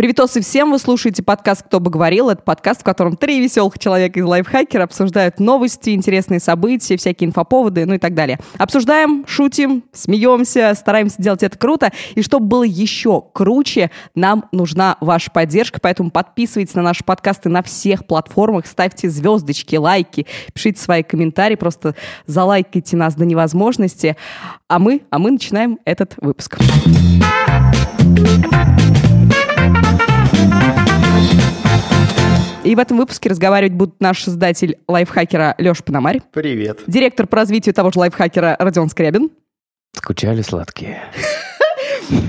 Приветосы всем, вы слушаете подкаст «Кто бы говорил». Это подкаст, в котором три веселых человека из лайфхакера обсуждают новости, интересные события, всякие инфоповоды, ну и так далее. Обсуждаем, шутим, смеемся, стараемся делать это круто. И чтобы было еще круче, нам нужна ваша поддержка, поэтому подписывайтесь на наши подкасты на всех платформах, ставьте звездочки, лайки, пишите свои комментарии, просто залайкайте нас до невозможности. А мы, а мы начинаем этот выпуск. И в этом выпуске разговаривать будут наш создатель лайфхакера Леша Пономарь. Привет. Директор по развитию того же лайфхакера Родион Скрябин. Скучали сладкие.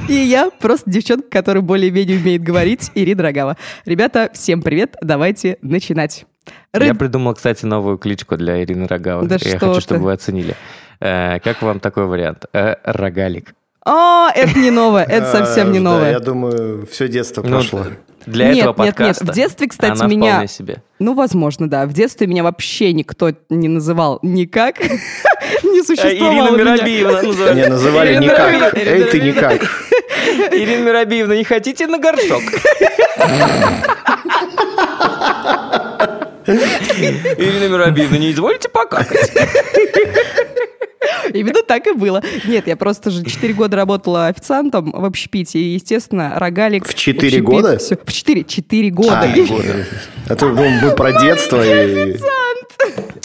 И я, просто девчонка, которая более-менее умеет говорить, Ирина Рогава. Ребята, всем привет, давайте начинать. Рыб... Я придумал, кстати, новую кличку для Ирины Рогавы. Да Я хочу, чтобы вы оценили. Э, как вам такой вариант? Э, рогалик. О, это не новое, это совсем не новое. Я думаю, все детство ну, прошло. Для нет, этого подкаста. Нет, нет, в детстве, кстати, она меня... себе. Ну, возможно, да. В детстве меня вообще никто не называл никак. Не существовало Ирина Миробиевна называли. Не, называли никак. Эй, ты никак. Ирина Миробиевна, не хотите на горшок? Ирина Миробиевна, не изволите покакать? Именно так и было. Нет, я просто же 4 года работала официантом в общепите, и, естественно, рогалик... В 4 года? Все, в 4, 4 года. А, года. А то мы про детство и...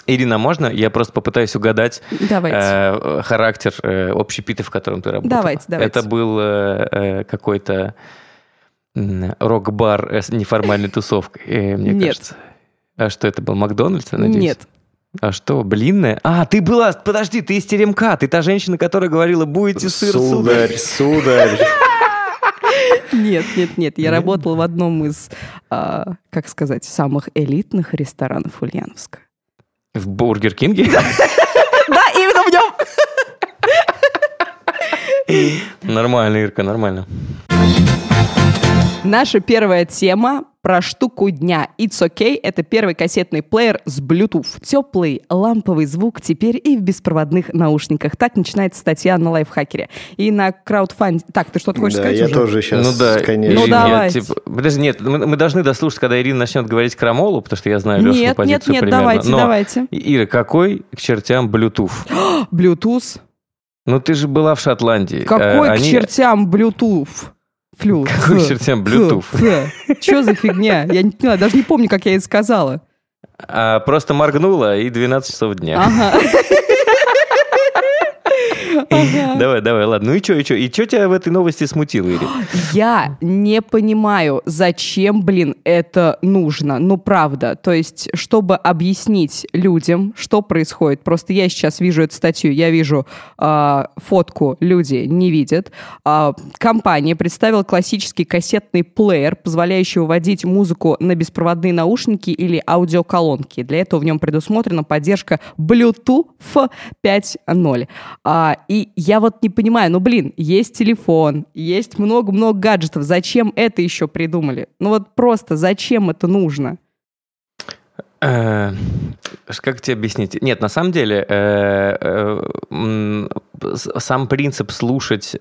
Ирина, можно я просто попытаюсь угадать э, характер э, общепита, в котором ты работала? Давайте, давайте. Это был э, э какой-то рок-бар с неформальной тусовкой, э, мне Нет. кажется. А что это был, Макдональдс, надеюсь? Нет. А что, блинная? А, ты была, подожди, ты из теремка, ты та женщина, которая говорила, будете сыр, сударь. Сударь, Нет, нет, нет, я работала в одном из, а, как сказать, самых элитных ресторанов Ульяновска. В Бургер Кинге? Да, именно в нем. Нормально, Ирка, нормально. Наша первая тема про штуку дня. It's OK — это первый кассетный плеер с Bluetooth. Теплый ламповый звук теперь и в беспроводных наушниках. Так начинается статья на лайфхакере. И на краудфанде... Так, ты что-то хочешь да, сказать я уже? тоже сейчас, ну, да, конечно. Ну, давай. Типа, подожди, нет, мы, мы должны дослушать, когда Ирина начнет говорить крамолу, потому что я знаю Лешу нет, позицию Нет, нет, примерно. давайте, Но, давайте. Ира, какой к чертям Bluetooth? Bluetooth? Ну, ты же была в Шотландии. Какой а, к чертям Bluetooth? Флю. Какой к чертям Bluetooth? Что за фигня? Я не поняла, даже не помню, как я это сказала. А, просто моргнула, и 12 часов дня. Ага. Давай, давай, ладно. Ну и что, и что? И что тебя в этой новости смутило, Ири? Я не понимаю, зачем, блин, это нужно. Ну, правда. То есть, чтобы объяснить людям, что происходит. Просто я сейчас вижу эту статью, я вижу э, фотку, люди не видят. Э, компания представила классический кассетный плеер, позволяющий выводить музыку на беспроводные наушники или аудиоколонки. Для этого в нем предусмотрена поддержка Bluetooth 5.0. А, и я вот не понимаю, ну, блин, есть телефон, есть много-много гаджетов, зачем это еще придумали? Ну вот просто зачем это нужно? Э, как тебе объяснить? Нет, на самом деле, э, э, сам принцип слушать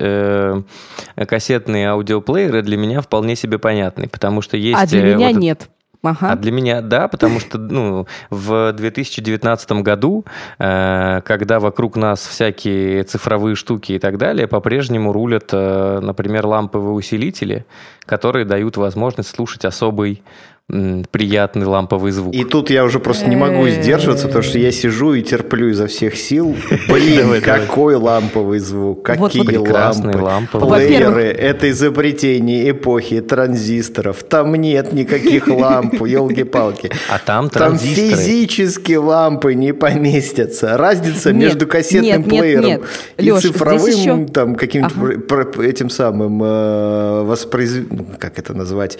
кассетные аудиоплееры для меня вполне себе понятный, потому что есть... А для меня вот нет. Ага. А для меня, да, потому что ну, в 2019 году, э, когда вокруг нас всякие цифровые штуки и так далее, по-прежнему рулят, э, например, ламповые усилители, которые дают возможность слушать особый приятный ламповый звук. И тут я уже просто не могу сдерживаться, потому что я сижу и терплю изо всех сил. Блин, какой ламповый звук, какие лампы. лампы. Плееры – это изобретение эпохи транзисторов. Там нет никаких ламп, елки-палки. А там транзисторы. Там физически лампы не поместятся. Разница между кассетным плеером и цифровым, там, каким-то этим самым э, воспроизведением, ну, как это назвать,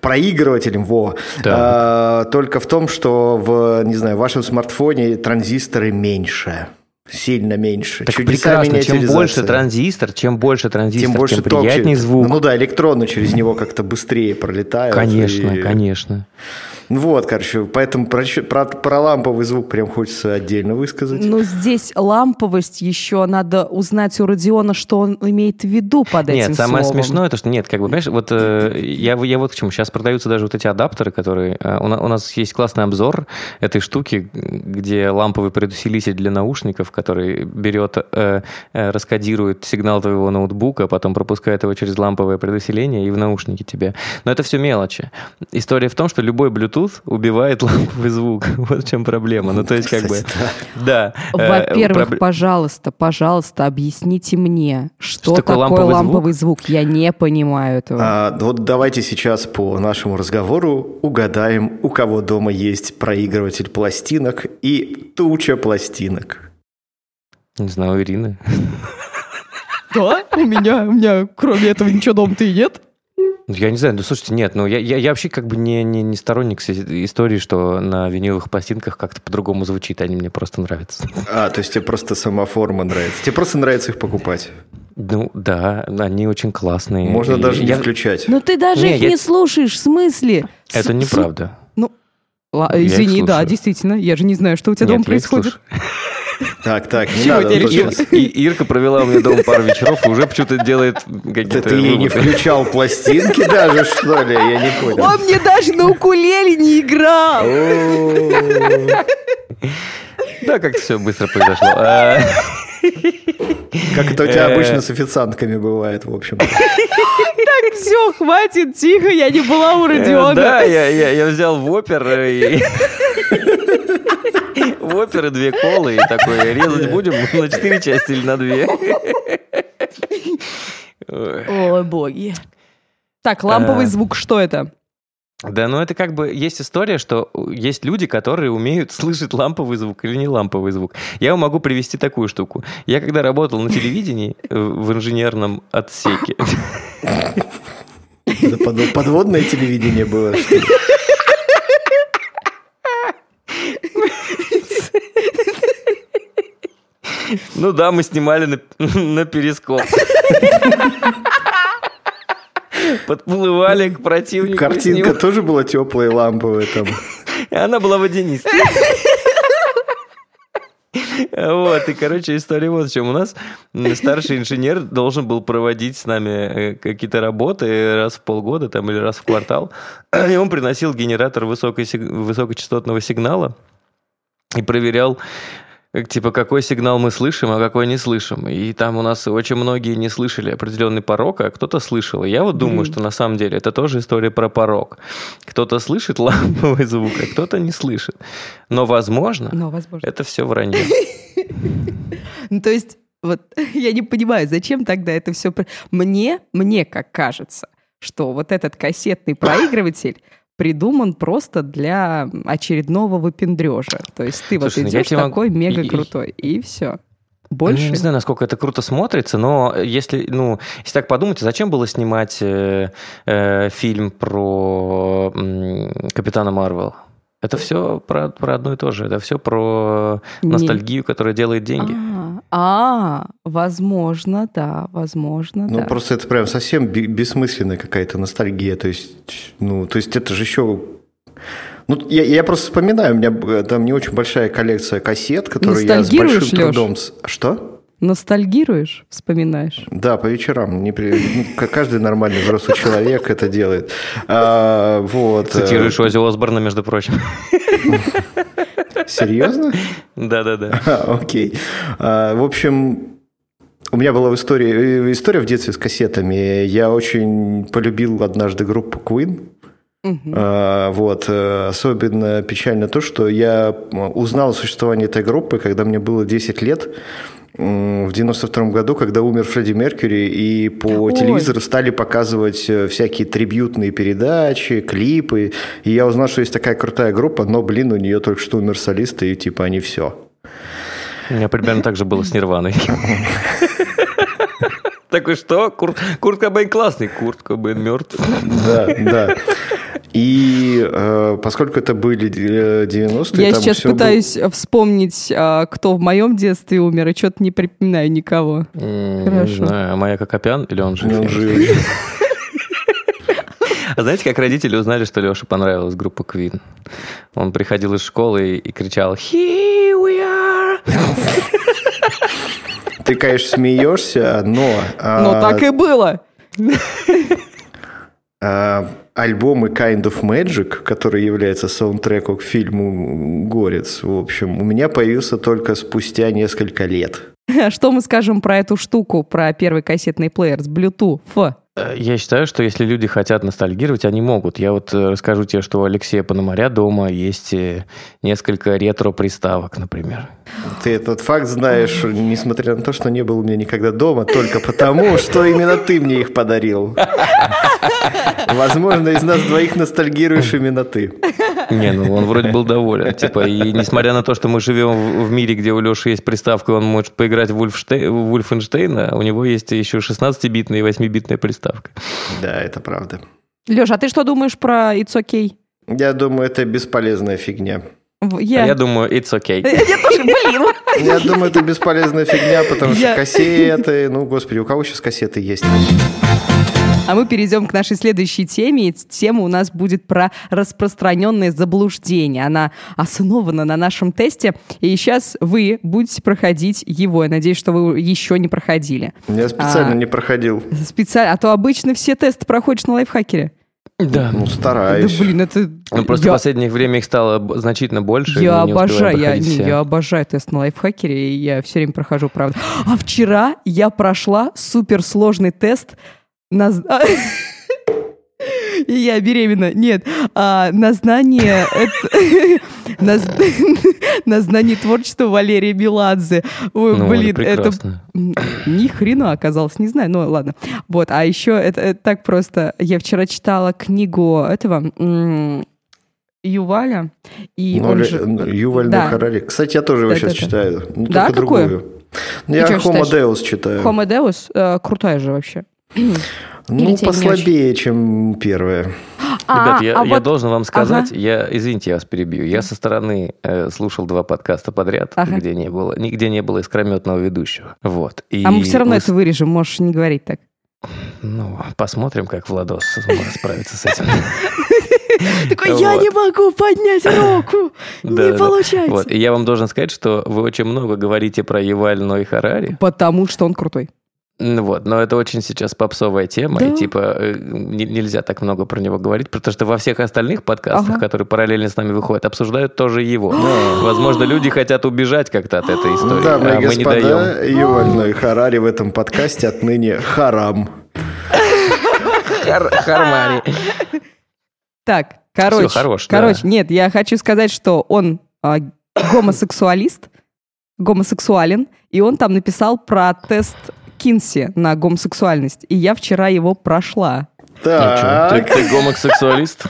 проигрывателем, во, да. А, только в том, что в, не знаю, в вашем смартфоне транзисторы меньше сильно меньше. Так Чудеса прекрасно, чем больше транзистор, чем больше транзистор, тем, больше тем приятнее звук. Ну да, электроны через него как-то быстрее пролетают. Конечно, и... конечно. Ну вот, короче, поэтому про, про, про ламповый звук прям хочется отдельно высказать. Ну, здесь ламповость еще надо узнать у Родиона, что он имеет в виду под нет, этим Нет, самое словом. смешное, то, что нет, как бы, понимаешь, вот э, я, я вот к чему. Сейчас продаются даже вот эти адаптеры, которые... Э, у, у нас есть классный обзор этой штуки, где ламповый предусилитель для наушников, который берет, э, э, раскодирует сигнал твоего ноутбука, потом пропускает его через ламповое предусиление и в наушники тебе. Но это все мелочи. История в том, что любой Bluetooth убивает ламповый звук. Вот в чем проблема. Ну, то есть, как бы... Да. Э, Во-первых, пожалуйста, пожалуйста, объясните мне, что, такое ламповый, звук? Я не понимаю этого. А, вот давайте сейчас по нашему разговору угадаем, у кого дома есть проигрыватель пластинок и туча пластинок. Не знаю, у Ирины. Да, у меня, у меня кроме этого ничего дома-то и нет. Ну, я не знаю, ну слушайте, нет, ну я, я, я вообще как бы не, не, не сторонник истории, что на виниловых пластинках как-то по-другому звучит, они мне просто нравятся. А, то есть тебе просто сама форма нравится. Тебе просто нравится их покупать. Ну да, они очень классные. Можно и, даже я... не включать. Но ты даже не, их я... не слушаешь, в смысле? Это неправда. Ну, извини, да, действительно, я же не знаю, что у тебя нет, дома происходит. Так, так, не надо. И, Ирка провела у меня дома пару вечеров и уже почему-то делает какие-то Ты ей не включал пластинки даже, что ли? Я не понял. Он мне даже на укулеле не играл. Да, как-то все быстро произошло. А, как это у тебя обычно с официантками бывает, в общем. Так, все, хватит, тихо, я не была у Родиона. Да, я, я, я взял в опер и... В оперы две колы и такой, резать будем на четыре части или на две? Ой, боги. Так, ламповый звук, что это? Да, ну это как бы есть история, что есть люди, которые умеют слышать ламповый звук или не ламповый звук. Я вам могу привести такую штуку. Я когда работал на телевидении э, в инженерном отсеке... Подводное телевидение было. Ну да, мы снимали на, на перископ. Подплывали к противнику. Картинка тоже была теплая, ламповая там. Она была водянистая. Вот, и, короче, история вот в чем. У нас старший инженер должен был проводить с нами э, какие-то работы раз в полгода там, или раз в квартал. И он приносил генератор высокой, высокочастотного сигнала и проверял типа, какой сигнал мы слышим, а какой не слышим. И там у нас очень многие не слышали определенный порог, а кто-то слышал. И я вот думаю, mm. что на самом деле это тоже история про порог. Кто-то слышит ламповый звук, а кто-то не слышит. Но, возможно, Но, возможно. это все вранье. Ну, то есть, вот я не понимаю, зачем тогда это все... Мне, мне как кажется, что вот этот кассетный проигрыватель придуман просто для очередного выпендрежа. То есть ты Слушай, вот идешь ну такой могу... мега крутой, и, и все. Больше? Ну, не знаю, насколько это круто смотрится, но если, ну, если так подумать, зачем было снимать э, э, фильм про э, Капитана Марвел? Это все про, про одно и то же. Это все про ностальгию, Нет. которая делает деньги. А, а, возможно, да, возможно, ну, да. просто это прям совсем бессмысленная какая-то ностальгия. То есть, ну, то есть это же еще ну, я, я просто вспоминаю, у меня там не очень большая коллекция кассет, которые я с большим трудом... Леш? Что? Ностальгируешь, вспоминаешь? Да, по вечерам. Не при... каждый нормальный взрослый человек это делает. А, вот. Э, Цитируешь Ози Осборна, между прочим. Серьезно? Да-да-да. Окей. А, в общем, у меня была история, история в детстве с кассетами. Я очень полюбил однажды группу Queen. Uh-huh. Вот. Э, особенно печально то, что я узнал о существовании этой группы, когда мне было 10 лет в 92 году, когда умер Фредди Меркьюри, и по Ой. телевизору стали показывать э, всякие трибютные передачи, клипы. И я узнал, что есть такая крутая группа, но, блин, у нее только что умер солист, и типа они все. У меня примерно так же было с Нирваной. Такой, что? Курт, Курт Кобейн классный, Курт Кобейн мертв. Да, да. И э, поскольку это были 90-е... Я сейчас пытаюсь был... вспомнить, э, кто в моем детстве умер, и что-то не припоминаю никого. Mm, Хорошо. Не знаю, а Майя Кокопян или он жив? Он жив. А знаете, как родители узнали, что Леше понравилась группа Queen? Он приходил из школы и кричал «Here we are!» Ты, конечно, смеешься, но... Но а, так и было. А, альбомы Kind of Magic, который является саундтреком к фильму «Горец», в общем, у меня появился только спустя несколько лет. Что мы скажем про эту штуку, про первый кассетный плеер с Bluetooth? Я считаю, что если люди хотят ностальгировать, они могут. Я вот э, расскажу тебе, что у Алексея Пономаря дома есть э, несколько ретро-приставок, например. Ты этот факт знаешь, несмотря на то, что не был у меня никогда дома, только потому, что именно ты мне их подарил. Возможно, из нас двоих ностальгируешь именно ты. Не, ну он вроде был доволен. Типа, и несмотря на то, что мы живем в мире, где у Леши есть приставка, он может поиграть в, Вульфенштейна, у него есть еще 16-битная и 8-битная приставка. Да, это правда. Леша, а ты что думаешь про It's OK? Я думаю, это бесполезная фигня. Я... А я думаю, it's okay. Я тоже, блин. Я думаю, это бесполезная фигня, потому что кассеты... Ну, господи, у кого сейчас кассеты есть? А мы перейдем к нашей следующей теме. И тема у нас будет про распространенное заблуждение. Она основана на нашем тесте. И сейчас вы будете проходить его. Я надеюсь, что вы еще не проходили. Я специально а, не проходил. Специально. А то обычно все тесты проходишь на лайфхакере. Да. Ну, стараюсь. Да, блин, это... Ну, просто я... в последнее время их стало значительно больше. Я обожаю, я, не, я обожаю тест на лайфхакере, и я все время прохожу, правда. А вчера я прошла суперсложный тест на... И я беременна. Нет, а, на знание на, на знание творчества Валерия Меладзе. Ой, ну, блин, это ни хрена оказалось, не знаю, ну ладно. Вот, а еще это, это так просто. Я вчера читала книгу этого Юваля. И ну, он же... Юваль да. Харари. Кстати, я тоже его сейчас читаю. Ну, да, только какую? другую. Я Homo Deus читаю. Homo Deus э, крутая же вообще. Ну, послабее, чем первое. А, Ребят, я, а я вот... должен вам сказать, ага. я, извините, я вас перебью, я со стороны э, слушал два подкаста подряд, ага. где не было, нигде не было искрометного ведущего. Вот. И а мы все равно вы... это вырежем, можешь не говорить так. Ну, посмотрим, как Владос справится с этим. Такой, я не могу поднять руку, не получается. Я вам должен сказать, что вы очень много говорите про Еваль и Харари. Потому что он крутой. Вот, но это очень сейчас попсовая тема, да. и типа э, нельзя так много про него говорить, потому что во всех остальных подкастах, ага. которые параллельно с нами выходят, обсуждают тоже его. Возможно, люди хотят убежать как-то от этой истории, да, мы, а господа, мы не даем. Юваль Харари в этом подкасте отныне харам. Хармари. Так, короче, хорош, короче, нет, я хочу сказать, что он а, гомосексуалист, гомосексуален, и он там написал про тест Кинси на гомосексуальность, и я вчера его прошла. Так. Ты, ты гомосексуалист?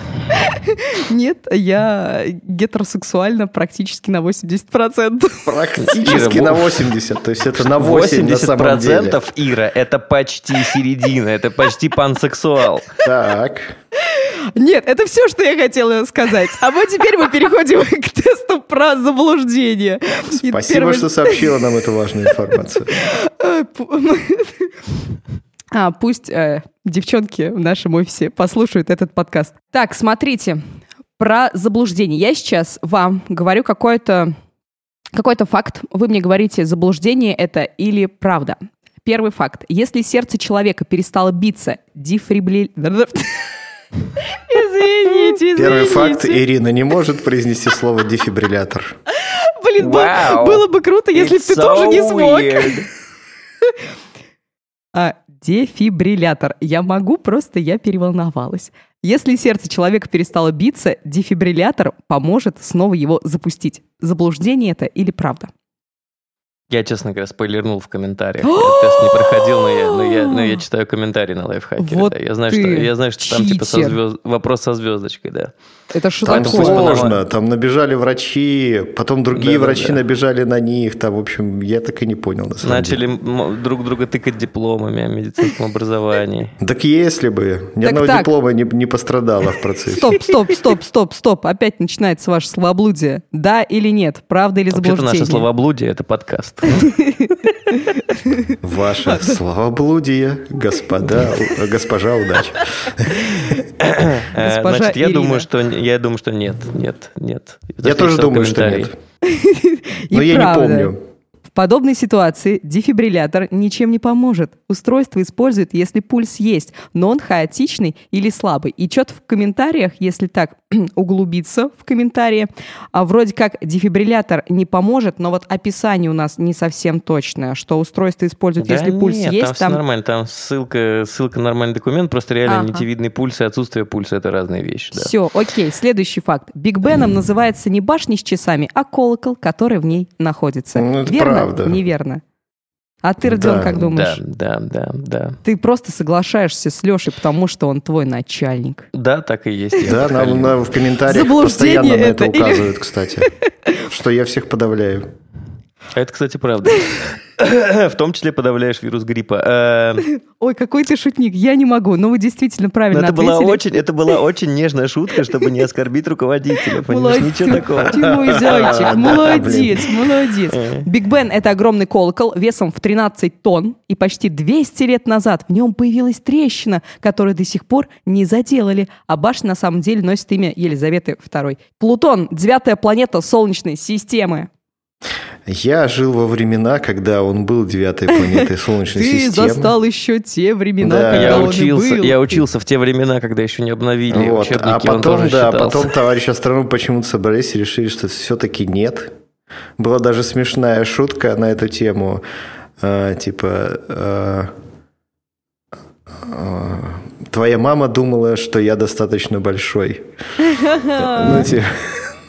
Нет, я гетеросексуальна практически на 80%. Практически на 80%, то есть это на 8 на самом деле. 80% Ира, это почти середина, это почти пансексуал. Так. Нет, это все, что я хотела сказать. А вот теперь мы переходим к тесту про заблуждение. Спасибо, Первый... что сообщила нам эту важную информацию. А, пусть э, девчонки в нашем офисе послушают этот подкаст. Так, смотрите, про заблуждение. Я сейчас вам говорю какой-то какой-то факт. Вы мне говорите, заблуждение это или правда. Первый факт. Если сердце человека перестало биться, дефрибли... Извините, извините. Первый факт. Ирина не может произнести слово дефибриллятор. Блин, wow. было бы круто, если бы ты so тоже не смог. а, дефибриллятор. Я могу, просто я переволновалась. Если сердце человека перестало биться, дефибриллятор поможет снова его запустить. Заблуждение это или правда? Я, честно говоря, спойлернул в комментариях. Я тест не проходил, но я, но я, но я читаю комментарии на лайфхакере. Вот да. я, знаю, что, я знаю, что там типа со звезд... вопрос со звездочкой, да. Это что там такое? сложно. Там набежали врачи, потом другие да, врачи да, да. набежали на них. Там, в общем, я так и не понял. На самом Начали деле. друг друга тыкать дипломами о медицинском образовании. Так если бы. Ни так, одного так. диплома не, не пострадало в процессе. Стоп, стоп, стоп, стоп, стоп. Опять начинается ваше словоблудие. Да или нет? Правда или заблуждение? Вообще-то наше словоблудие – это подкаст. Ваше словоблудие, господа, госпожа удача. Э, значит, я думаю, что я думаю, что нет, нет, нет. Я тоже думаю, что нет. Но я не помню подобной ситуации дефибриллятор ничем не поможет. Устройство использует, если пульс есть, но он хаотичный или слабый. И что-то в комментариях, если так углубиться в комментарии, а вроде как дефибриллятор не поможет, но вот описание у нас не совсем точное, что устройство использует, да если нет, пульс есть. Там, там... нормально, там ссылка, ссылка на нормальный документ, просто реально ага. нитевидный пульс и отсутствие пульса – это разные вещи. Да. Все, окей, следующий факт. Биг Беном называется не башня с часами, а колокол, который в ней находится. Ну, это Верно? правда. Неверно. А ты, Родион, да, как думаешь? Да, да, да, да. Ты просто соглашаешься с Лешей, потому что он твой начальник. Да, так и есть. Да, нам, нам в комментариях постоянно на это указывают, кстати. Что я всех подавляю. Это, кстати, правда. В том числе подавляешь вирус гриппа. Э, Ой, какой ты шутник, я не могу. Ну, вы действительно правильно это ответили. Была очень, это была очень нежная шутка, чтобы не оскорбить руководителя. Понимаешь, ничего такого. Ты мой зайчик, молодец, молодец. Э. Биг Бен — это огромный колокол весом в 13 тонн, и почти 200 лет назад в нем появилась трещина, которую до сих пор не заделали, а башня на самом деле носит имя Елизаветы II. Плутон — девятая планета Солнечной системы. Я жил во времена, когда он был девятой планетой Солнечной Ты системы. Ты застал еще те времена, да. когда я он учился, был. Я учился в те времена, когда еще не обновили вот. учебники. А потом, да, потом товарищи астрономы почему-то собрались и решили, что все-таки нет. Была даже смешная шутка на эту тему. Э, типа... Э, э, Твоя мама думала, что я достаточно большой. Ну, типа...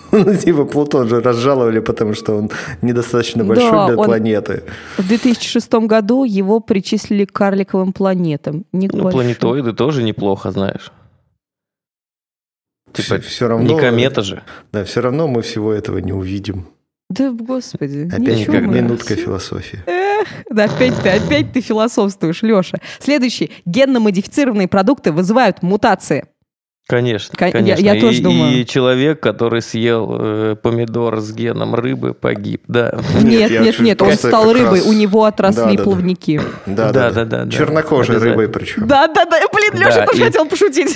Ну, типа Плутон же разжаловали, потому что он недостаточно большой да, для планеты. В 2006 году его причислили к карликовым планетам. Не ну, планетоиды тоже неплохо, знаешь. Типа, все равно, не комета же. Да, все равно мы всего этого не увидим. Да, господи. Опять как минутка философии. Эх, да, опять ты, опять ты философствуешь, Леша. Следующий. Генно-модифицированные продукты вызывают мутации. Конечно, конечно. Я, я тоже и, думаю. И человек, который съел э, помидор с геном рыбы, погиб, да. Нет, нет, нет, нет он стал рыбой, раз... у него отросли да, плавники. Да, да, да. да, да Чернокожей рыбой причем. Да, да, да, блин, Леша да, тоже и... хотел пошутить.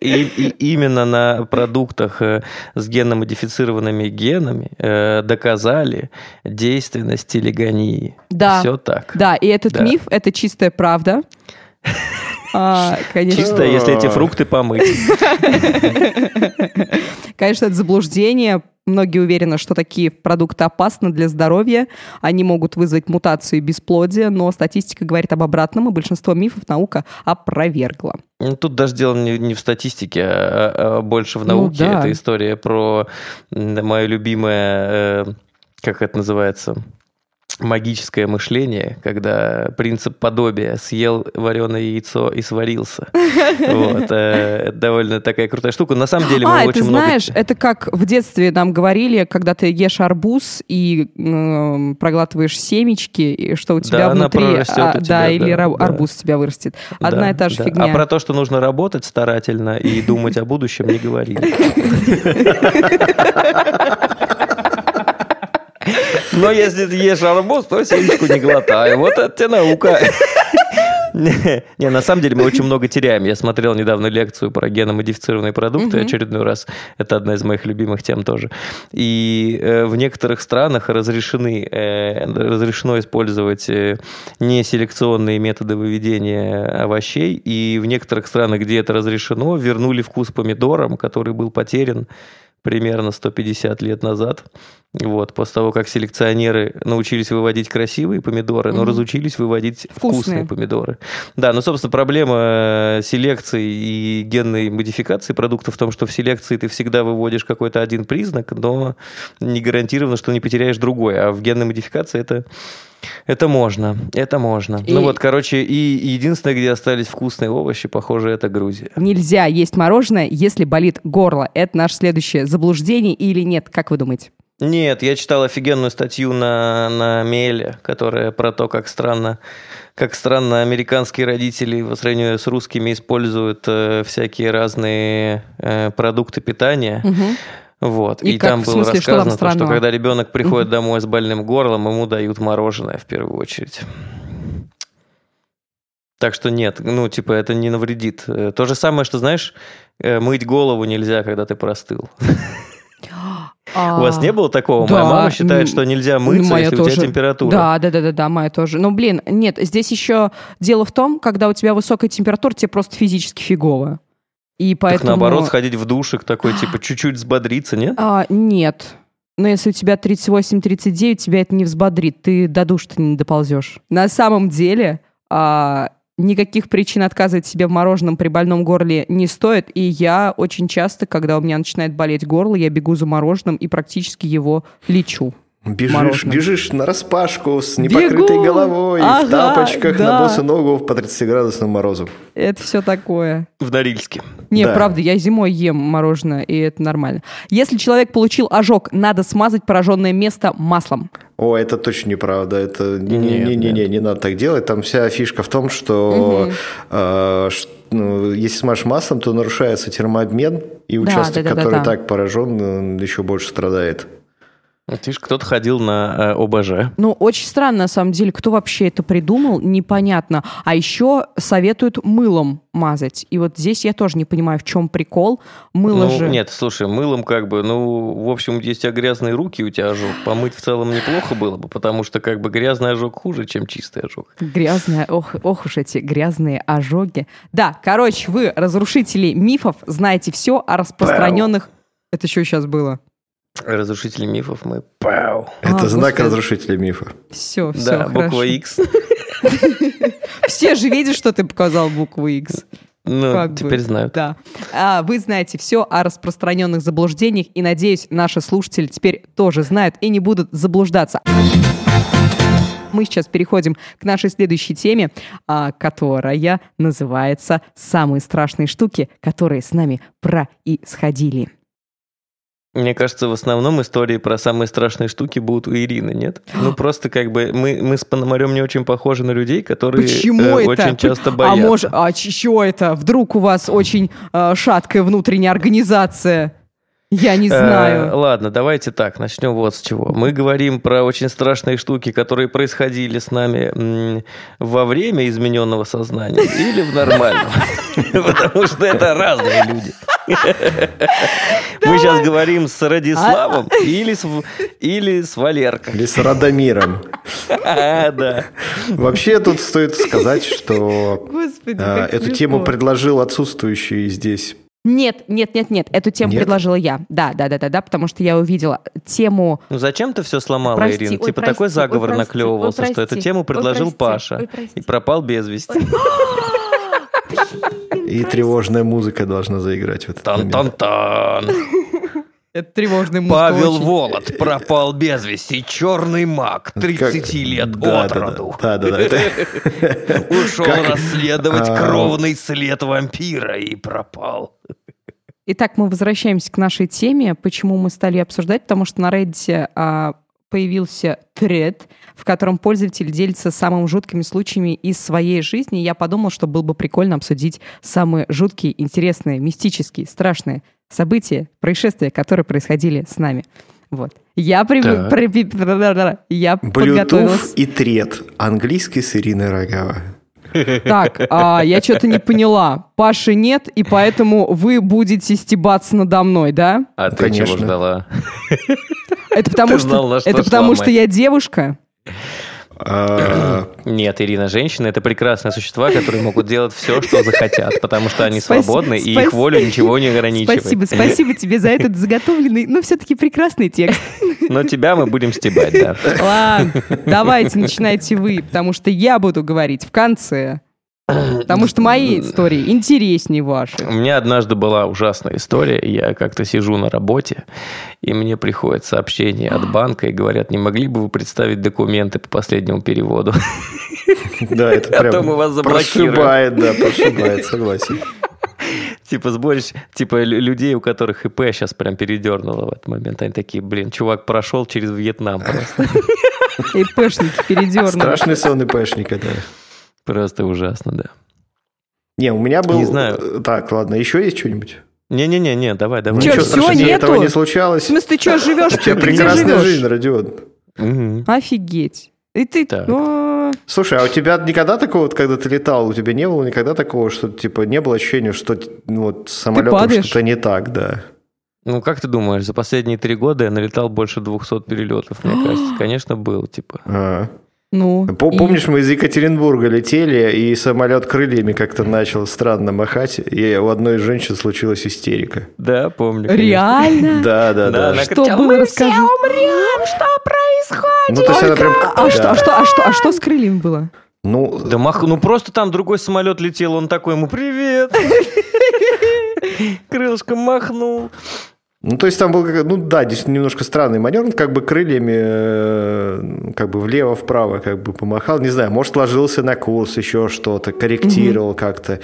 И, и именно на продуктах э, с генно-модифицированными генами э, доказали действенность телегонии. Да. Все так. Да, и этот да. миф – это чистая правда. А, конечно. Чисто, если эти фрукты помыть. Конечно, это заблуждение. Многие уверены, что такие продукты опасны для здоровья. Они могут вызвать мутацию и бесплодие, но статистика говорит об обратном, и большинство мифов наука опровергла. Ну, тут даже дело не, не в статистике, а, а больше в ну науке. Ну, да. Это история про мое любимое, э, как это называется, магическое мышление, когда принцип подобия съел вареное яйцо и сварился. Вот, э, это довольно такая крутая штука. На самом деле мы а, очень ты много... знаешь, это как в детстве нам говорили, когда ты ешь арбуз и э, проглатываешь семечки, и что у тебя да, внутри... Она а, у тебя, да, или да, арбуз да. тебя вырастет. Одна да, и та же да. фигня. А про то, что нужно работать старательно и думать о будущем, не говорили. Но если ты ешь арбуз, то семечку не глотай. Вот это тебе наука. Не, на самом деле мы очень много теряем. Я смотрел недавно лекцию про геномодифицированные продукты очередной раз. Это одна из моих любимых тем тоже. И э, в некоторых странах разрешены, э, разрешено использовать э, неселекционные методы выведения овощей. И в некоторых странах, где это разрешено, вернули вкус помидорам, который был потерян примерно 150 лет назад. Вот, после того, как селекционеры научились выводить красивые помидоры, но разучились выводить вкусные. вкусные помидоры. Да, ну, собственно, проблема э, селекции и генной модификации продуктов в том, что в селекции ты всегда выводишь какой-то один признак, но не гарантированно, что не потеряешь другой. А в генной модификации это это можно, это можно. И... Ну вот, короче, и единственное, где остались вкусные овощи, похоже, это Грузия. Нельзя есть мороженое, если болит горло. Это наше следующее заблуждение или нет? Как вы думаете? Нет, я читал офигенную статью на, на Меле, которая про то, как странно, как странно американские родители по сравнению с русскими используют э, всякие разные э, продукты питания. Угу. Вот. И, и как, там было смысле, рассказано, что, там что когда ребенок приходит домой с больным горлом, ему дают мороженое в первую очередь. Так что нет, ну, типа, это не навредит. Э, то же самое, что, знаешь, э, мыть голову нельзя, когда ты простыл. А, У вас не было такого? Да, моя мама считает, что нельзя мыться, моя если тоже. у тебя температура. Да, да, да, да, да, моя тоже. Ну, блин, нет, здесь еще дело в том, когда у тебя высокая температура, тебе просто физически фигово. И поэтому... Так наоборот, сходить в душик такой, типа, чуть-чуть взбодриться, нет? А, нет. Но если у тебя 38-39, тебя это не взбодрит, ты до душа не доползешь. На самом деле, а, никаких причин отказывать себе в мороженом при больном горле не стоит. И я очень часто, когда у меня начинает болеть горло, я бегу за мороженым и практически его лечу. Бежишь, мороженым. бежишь на распашку с непокрытой Бегу! головой, ага, в тапочках да. на босу ногу по 30-градусному морозу. Это все такое. В Норильске. Не, да. правда, я зимой ем мороженое, и это нормально. Если человек получил ожог, надо смазать пораженное место маслом. О, это точно неправда. Это не-не-не, не, не надо так делать. Там вся фишка в том, что угу. э, ну, если смажешь маслом, то нарушается термообмен, и участок, да, да, да, который да, да. так поражен, еще больше страдает. Вот видишь, кто-то ходил на э, ОБЖ. Ну, очень странно, на самом деле, кто вообще это придумал, непонятно. А еще советуют мылом мазать. И вот здесь я тоже не понимаю, в чем прикол. Мыло ну, же... Нет, слушай, мылом как бы, ну, в общем, есть у тебя грязные руки, у тебя ожог. Помыть в целом неплохо было бы, потому что как бы грязный ожог хуже, чем чистый ожог. Грязная, ох, ох уж эти грязные ожоги. Да, короче, вы, разрушители мифов, знаете все о распространенных... Пау. Это что сейчас было? Разрушители мифов мы пау. Это а, знак господи. разрушителя мифа. Все, все. Да, хорошо. буква X. Все же видят, что ты показал букву X. Ну, как теперь бы. знают. Да. А, вы знаете все о распространенных заблуждениях, и, надеюсь, наши слушатели теперь тоже знают и не будут заблуждаться. Мы сейчас переходим к нашей следующей теме, а, которая называется «Самые страшные штуки, которые с нами происходили». Мне кажется, в основном истории про самые страшные штуки будут у Ирины, нет? Ну, просто как бы мы, мы с Пономарем не очень похожи на людей, которые Почему э, это? очень часто боятся. А может, а что это? Вдруг у вас очень э, шаткая внутренняя организация? Я не знаю. Э, ладно, давайте так, начнем вот с чего. Мы говорим про очень страшные штуки, которые происходили с нами м, во время измененного сознания или в нормальном. Потому что это разные люди. Мы сейчас говорим с Радиславом а? или с, или с Валеркой. Или с Радомиром. А, да. Вообще тут стоит сказать, что а, эту тему предложил отсутствующий здесь нет, нет, нет, нет. Эту тему нет? предложила я. Да, да, да, да, да, потому что я увидела тему. Ну зачем ты все сломала, прости, Ирина? Ой, типа прости, такой заговор ой, прости, наклевывался, ой, что эту тему предложил ой, Паша ой, и пропал без вести. И тревожная музыка должна заиграть в этот Тан-тан-тан. Это тревожный музыка. Павел очень... Волод пропал без вести. Черный маг, 30 как... лет да, от роду. Да, да, да. Ушел как... расследовать а... кровный след вампира и пропал. Итак, мы возвращаемся к нашей теме. Почему мы стали обсуждать? Потому что на Reddit а, появился тред, в котором пользователь делится самыми жуткими случаями из своей жизни. Я подумал, что было бы прикольно обсудить самые жуткие, интересные, мистические, страшные события, происшествия, которые происходили с нами. Вот. Я, при... Да. При... я Bluetooth подготовилась... и тред. Английский с Ириной Роговой. Так, а, я что-то не поняла. Паши нет, и поэтому вы будете стебаться надо мной, да? А ты Конечно. чего ждала? Это потому, что, это потому что я девушка? А, Нет, Ирина, женщины это прекрасные существа, которые могут делать все, что захотят, потому что они свободны, и их волю ничего не ограничивает. Спасибо, спасибо тебе за этот заготовленный, но все-таки прекрасный текст. Но тебя мы будем стебать, да. Ладно, давайте начинайте вы, потому что я буду говорить в конце. Потому что мои истории интереснее ваши. У меня однажды была ужасная история. Я как-то сижу на работе, и мне приходит сообщение от банка, и говорят, не могли бы вы представить документы по последнему переводу? Да, это прям а то мы вас заблокируем. прошибает, да, прошибает, согласен. Типа сборищ, типа людей, у которых ИП сейчас прям передернуло в этот момент. Они такие, блин, чувак прошел через Вьетнам просто. ИПшники передернули. Страшный сон ИПшника, да. Просто ужасно, да. Не, у меня был... Не знаю. Так, ладно, еще есть что-нибудь? Не-не-не, не, давай, давай. Что, все, нету? этого не случалось? В смысле, ты что, живешь? У тебя прекрасная жизнь, Родион. Офигеть. И ты... Слушай, а у тебя никогда такого, когда ты летал, у тебя не было никогда такого, что типа не было ощущения, что ну, вот с самолетом что-то не так, да? Ну, как ты думаешь, за последние три года я налетал больше 200 перелетов, мне кажется. Конечно, был, типа. А. Ну, Помнишь, и... мы из Екатеринбурга летели, и самолет крыльями как-то начал странно махать, и у одной из женщин случилась истерика. Да, помню. Конечно. Реально? Да, да, да. да. Что было, мы расскажи. все умрем, что происходит? Ну, то есть она прям... а, что, а, что, а, что, а что с крыльями было? Ну, да мах... ну просто там другой самолет летел, он такой ему «Привет!» Крылышком махнул. Ну, то есть там был, ну да, действительно немножко странный маневр, как бы крыльями э, как бы влево-вправо как бы помахал, не знаю, может, ложился на курс, еще что-то, корректировал угу. как-то.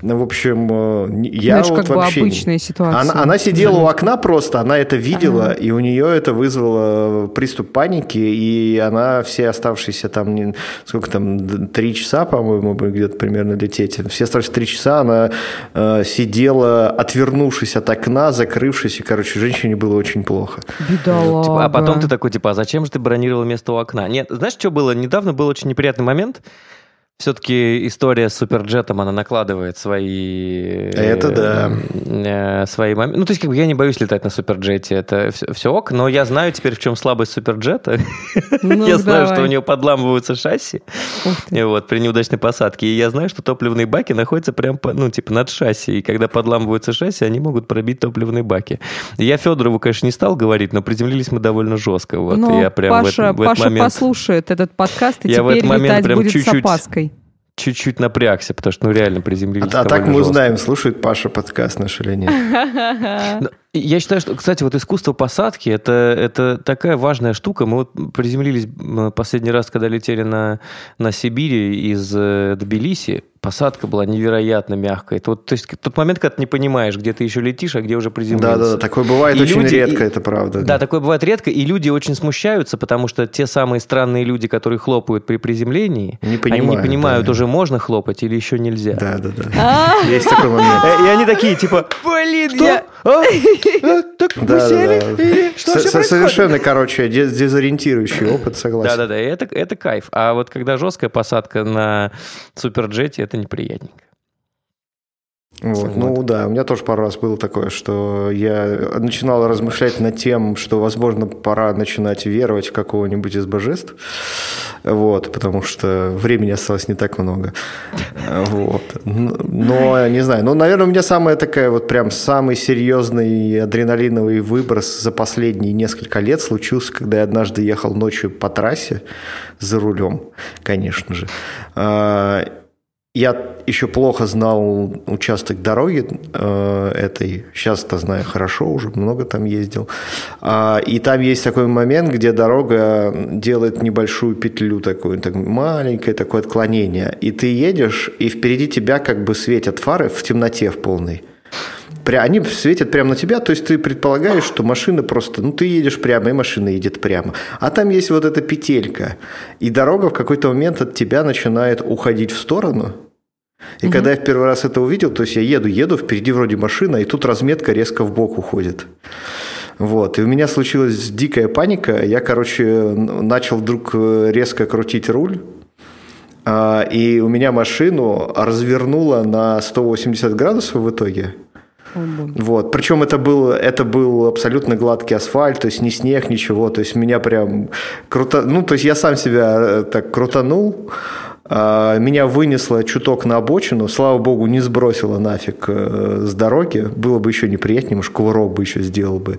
Ну, в общем, э, я Знаешь, вот как вообще... бы обычная ситуация. Она, она сидела у окна просто, она это видела, ага. и у нее это вызвало приступ паники, и она все оставшиеся там, сколько там, три часа, по-моему, где-то примерно лететь, все оставшиеся три часа она э, сидела, отвернувшись от окна, закрывшись, и, короче, женщине было очень плохо. Бедолага. Типа, а потом ты такой, типа, а зачем же ты бронировал место у окна? Нет, знаешь, что было? Недавно был очень неприятный момент, все-таки история с суперджетом, она накладывает свои... Это да. Э, свои моменты. Ну, то есть, как бы я не боюсь летать на суперджете, это все, все ок, но я знаю теперь, в чем слабость суперджета. Ну, я знаю, что у него подламываются шасси вот, при неудачной посадке, и я знаю, что топливные баки находятся прям, ну, типа, над шасси, и когда подламываются шасси, они могут пробить топливные баки. Я Федорову, конечно, не стал говорить, но приземлились мы довольно жестко. Вот, но я прям Паша, в этот, в этот Паша момент... послушает этот подкаст, и я теперь в этот момент летать прям будет чуть-чуть, с опаской чуть-чуть напрягся, потому что ну реально приземлились. А, а так мы жестко. узнаем, слушает Паша подкаст наш или нет. Я считаю, что, кстати, вот искусство посадки это, это такая важная штука. Мы вот приземлились последний раз, когда летели на, на Сибири из э, Тбилиси посадка была невероятно мягкая. Это вот, то есть тот момент, когда ты не понимаешь, где ты еще летишь, а где уже приземлился. Да, да, такое бывает и очень люди, редко, и, это правда. Да, такое бывает редко, и люди очень смущаются, потому что те самые странные люди, которые хлопают при приземлении, не понимают, они не понимают, да, уже можно хлопать или еще нельзя. Да, да, да. Есть такой момент. Э, и они такие, типа, блин, я... Так мы сели? Что Совершенно, короче, дезориентирующий опыт, согласен. Да, да, да, это кайф. А вот когда жесткая посадка на суперджете, это неприятненько. Вот. Ну да, у меня тоже пару раз было такое, что я начинал размышлять над тем, что, возможно, пора начинать веровать в какого-нибудь из божеств, вот, потому что времени осталось не так много. Вот. Но, не знаю, ну, наверное, у меня самая такая вот прям самый серьезный адреналиновый выброс за последние несколько лет случился, когда я однажды ехал ночью по трассе за рулем, конечно же, а, я еще плохо знал участок дороги э, этой. Сейчас-то знаю хорошо, уже много там ездил. А, и там есть такой момент, где дорога делает небольшую петлю такую, так, маленькое такое отклонение. И ты едешь, и впереди тебя как бы светят фары в темноте в полной они светят прямо на тебя, то есть ты предполагаешь, что машина просто, ну ты едешь прямо, и машина едет прямо. А там есть вот эта петелька, и дорога в какой-то момент от тебя начинает уходить в сторону, и угу. когда я в первый раз это увидел, то есть я еду, еду, впереди вроде машина, и тут разметка резко в бок уходит. Вот. И у меня случилась дикая паника. Я, короче, начал вдруг э, резко крутить руль. А, и у меня машину развернуло на 180 градусов в итоге. Вот. Причем это был, это был абсолютно гладкий асфальт, то есть ни снег, ничего. То есть меня прям круто... Ну, то есть я сам себя э, так крутанул. А, меня вынесло чуток на обочину, слава богу, не сбросило нафиг э, с дороги, было бы еще неприятнее, может, кувырок бы еще сделал бы.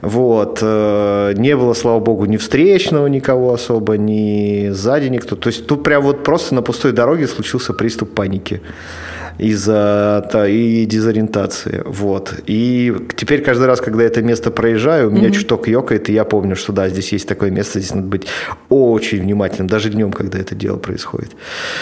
Вот. Э, не было, слава богу, ни встречного никого особо, ни сзади никто. То есть тут прям вот просто на пустой дороге случился приступ паники из-за и дезориентации. Вот. И теперь каждый раз, когда это место проезжаю, у меня угу. чуток ёкает, и я помню, что да, здесь есть такое место, здесь надо быть очень внимательным, даже днем, когда это дело происходит.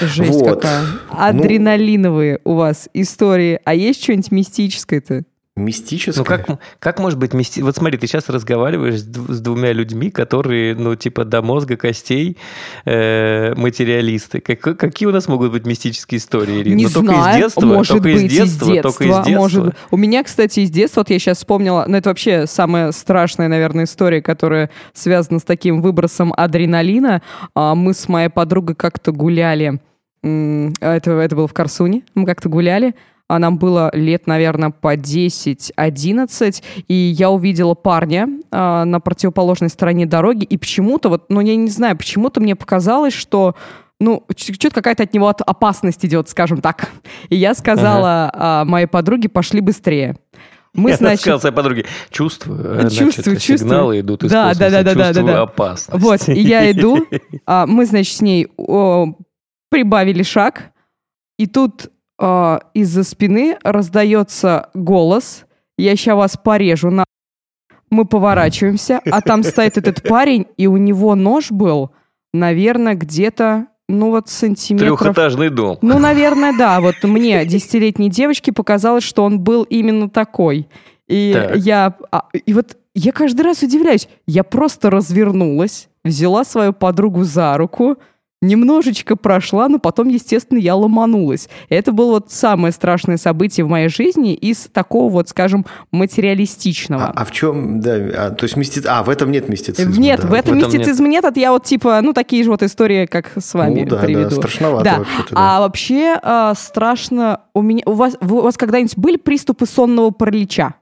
Жесть вот. какая. Ну, Адреналиновые ну, у вас истории. А есть что-нибудь мистическое-то? Мистическое? Ну, как, как может быть мисти... Вот смотри, ты сейчас разговариваешь с, с двумя людьми, которые, ну, типа, до мозга костей э, материалисты. Как, какие у нас могут быть мистические истории, Ирина? Не ну, знаю, только из детства, может только быть, из детства, из детства, только из детства. Может... У меня, кстати, из детства, вот я сейчас вспомнила, ну, это вообще самая страшная, наверное, история, которая связана с таким выбросом адреналина. А, мы с моей подругой как-то гуляли, это, это было в Корсуне, мы как-то гуляли, а нам было лет, наверное, по 10-11, и я увидела парня э, на противоположной стороне дороги, и почему-то, вот, ну, я не знаю, почему-то мне показалось, что ну, что-то какая-то от него опасность идет, скажем так. И я сказала ага. моей подруге, пошли быстрее. Мы, я значит... сказал своей подруге, чувствую, чувствую, значит, чувствую. сигналы идут из да, космоса, да, да, да, да, да. опасность. Вот, и я иду, а мы, значит, с ней о, прибавили шаг, и тут э, из-за спины раздается голос. Я сейчас вас порежу на... Мы поворачиваемся, а там стоит этот парень, и у него нож был, наверное, где-то ну вот сантиметров... Трехэтажный дом. Ну, наверное, да. Вот мне, десятилетней девочке, показалось, что он был именно такой. И так. я... А, и вот я каждый раз удивляюсь. Я просто развернулась, взяла свою подругу за руку, немножечко прошла, но потом, естественно, я ломанулась. Это было вот самое страшное событие в моей жизни из такого вот, скажем, материалистичного. А, а в чем, да, а, то есть мисти... А, в этом нет мистицизма. Нет, да. в этом, в этом мистицизма нет. нет, я вот типа, ну, такие же вот истории, как с вами ну, да, приведу. Да, страшновато да. вообще-то. Да. А вообще а, страшно у меня... У вас, у вас когда-нибудь были приступы сонного паралича?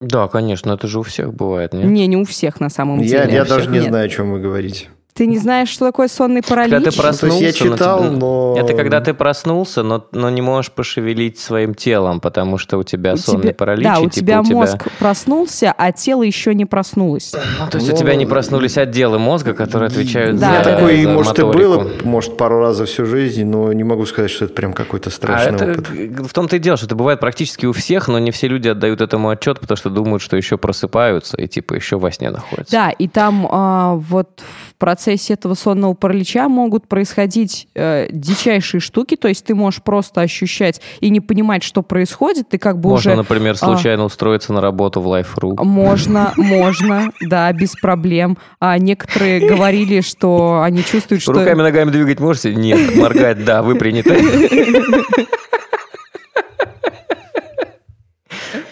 Да, конечно, это же у всех бывает, нет? Не, не у всех на самом я, деле. Я даже не нет. знаю, о чем вы говорите. Ты не знаешь, что такое сонный паралич? Когда ты проснулся, ну, то есть я читал, но, но... Это когда ты проснулся, но, но не можешь пошевелить своим телом, потому что у тебя у сонный тебя... паралич. Да, у типа тебя у тебя... мозг проснулся, а тело еще не проснулось. Ну, то есть но... у тебя не проснулись отделы мозга, которые отвечают да. за Я такой, за может, моторику. и было, может, пару раз за всю жизнь, но не могу сказать, что это прям какой-то страшный а опыт. Это, в том-то и дело, что это бывает практически у всех, но не все люди отдают этому отчет, потому что думают, что еще просыпаются и типа еще во сне находятся. Да, и там а, вот в процессе этого сонного паралича могут происходить э, дичайшие штуки, то есть ты можешь просто ощущать и не понимать, что происходит, ты как бы можно, уже... например, а, случайно а, устроиться на работу в Life.ru. Можно, можно, да, без проблем. А некоторые говорили, что они чувствуют, что... Руками, ногами двигать можете? Нет. Моргать, да, вы приняты.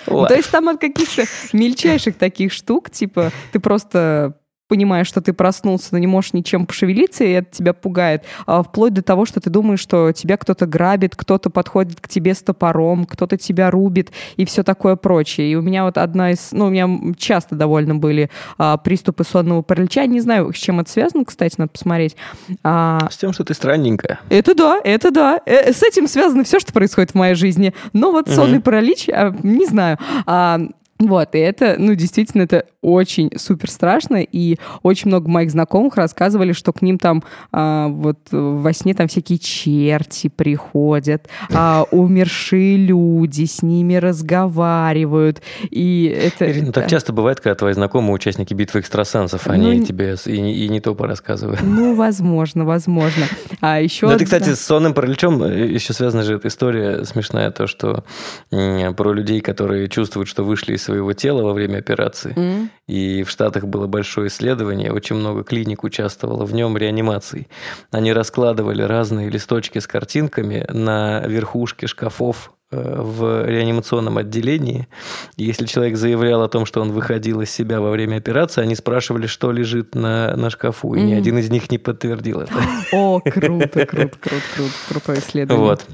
То есть там от каких-то мельчайших таких штук, типа, ты просто понимаешь, что ты проснулся, но не можешь ничем пошевелиться, и это тебя пугает, а вплоть до того, что ты думаешь, что тебя кто-то грабит, кто-то подходит к тебе с топором, кто-то тебя рубит и все такое прочее. И у меня вот одна из, ну, у меня часто довольно были а, приступы сонного паралича. Не знаю, с чем это связано, кстати, надо посмотреть. А, с тем, что ты странненькая. Это да, это да. Э, с этим связано все, что происходит в моей жизни. Но вот сонный паралич, а, не знаю. А, вот, и это, ну, действительно, это очень супер страшно, и очень много моих знакомых рассказывали, что к ним там а, вот во сне там всякие черти приходят, а, умершие люди с ними разговаривают, и это... Ирина, так часто бывает, когда твои знакомые участники битвы экстрасенсов, ну, они тебе и, и не то порассказывают. Ну, возможно, возможно. А еще... Ну, это, кстати, с сонным параличом э, еще связана же эта история смешная, то, что про людей, которые чувствуют, что вышли из своего тела во время операции. Mm. И в Штатах было большое исследование, очень много клиник участвовало в нем реанимации. Они раскладывали разные листочки с картинками на верхушке шкафов э, в реанимационном отделении. Если человек заявлял о том, что он выходил из себя во время операции, они спрашивали, что лежит на, на шкафу, и mm-hmm. ни один из них не подтвердил это. О, круто, круто, круто, круто, крутое исследование. Вот.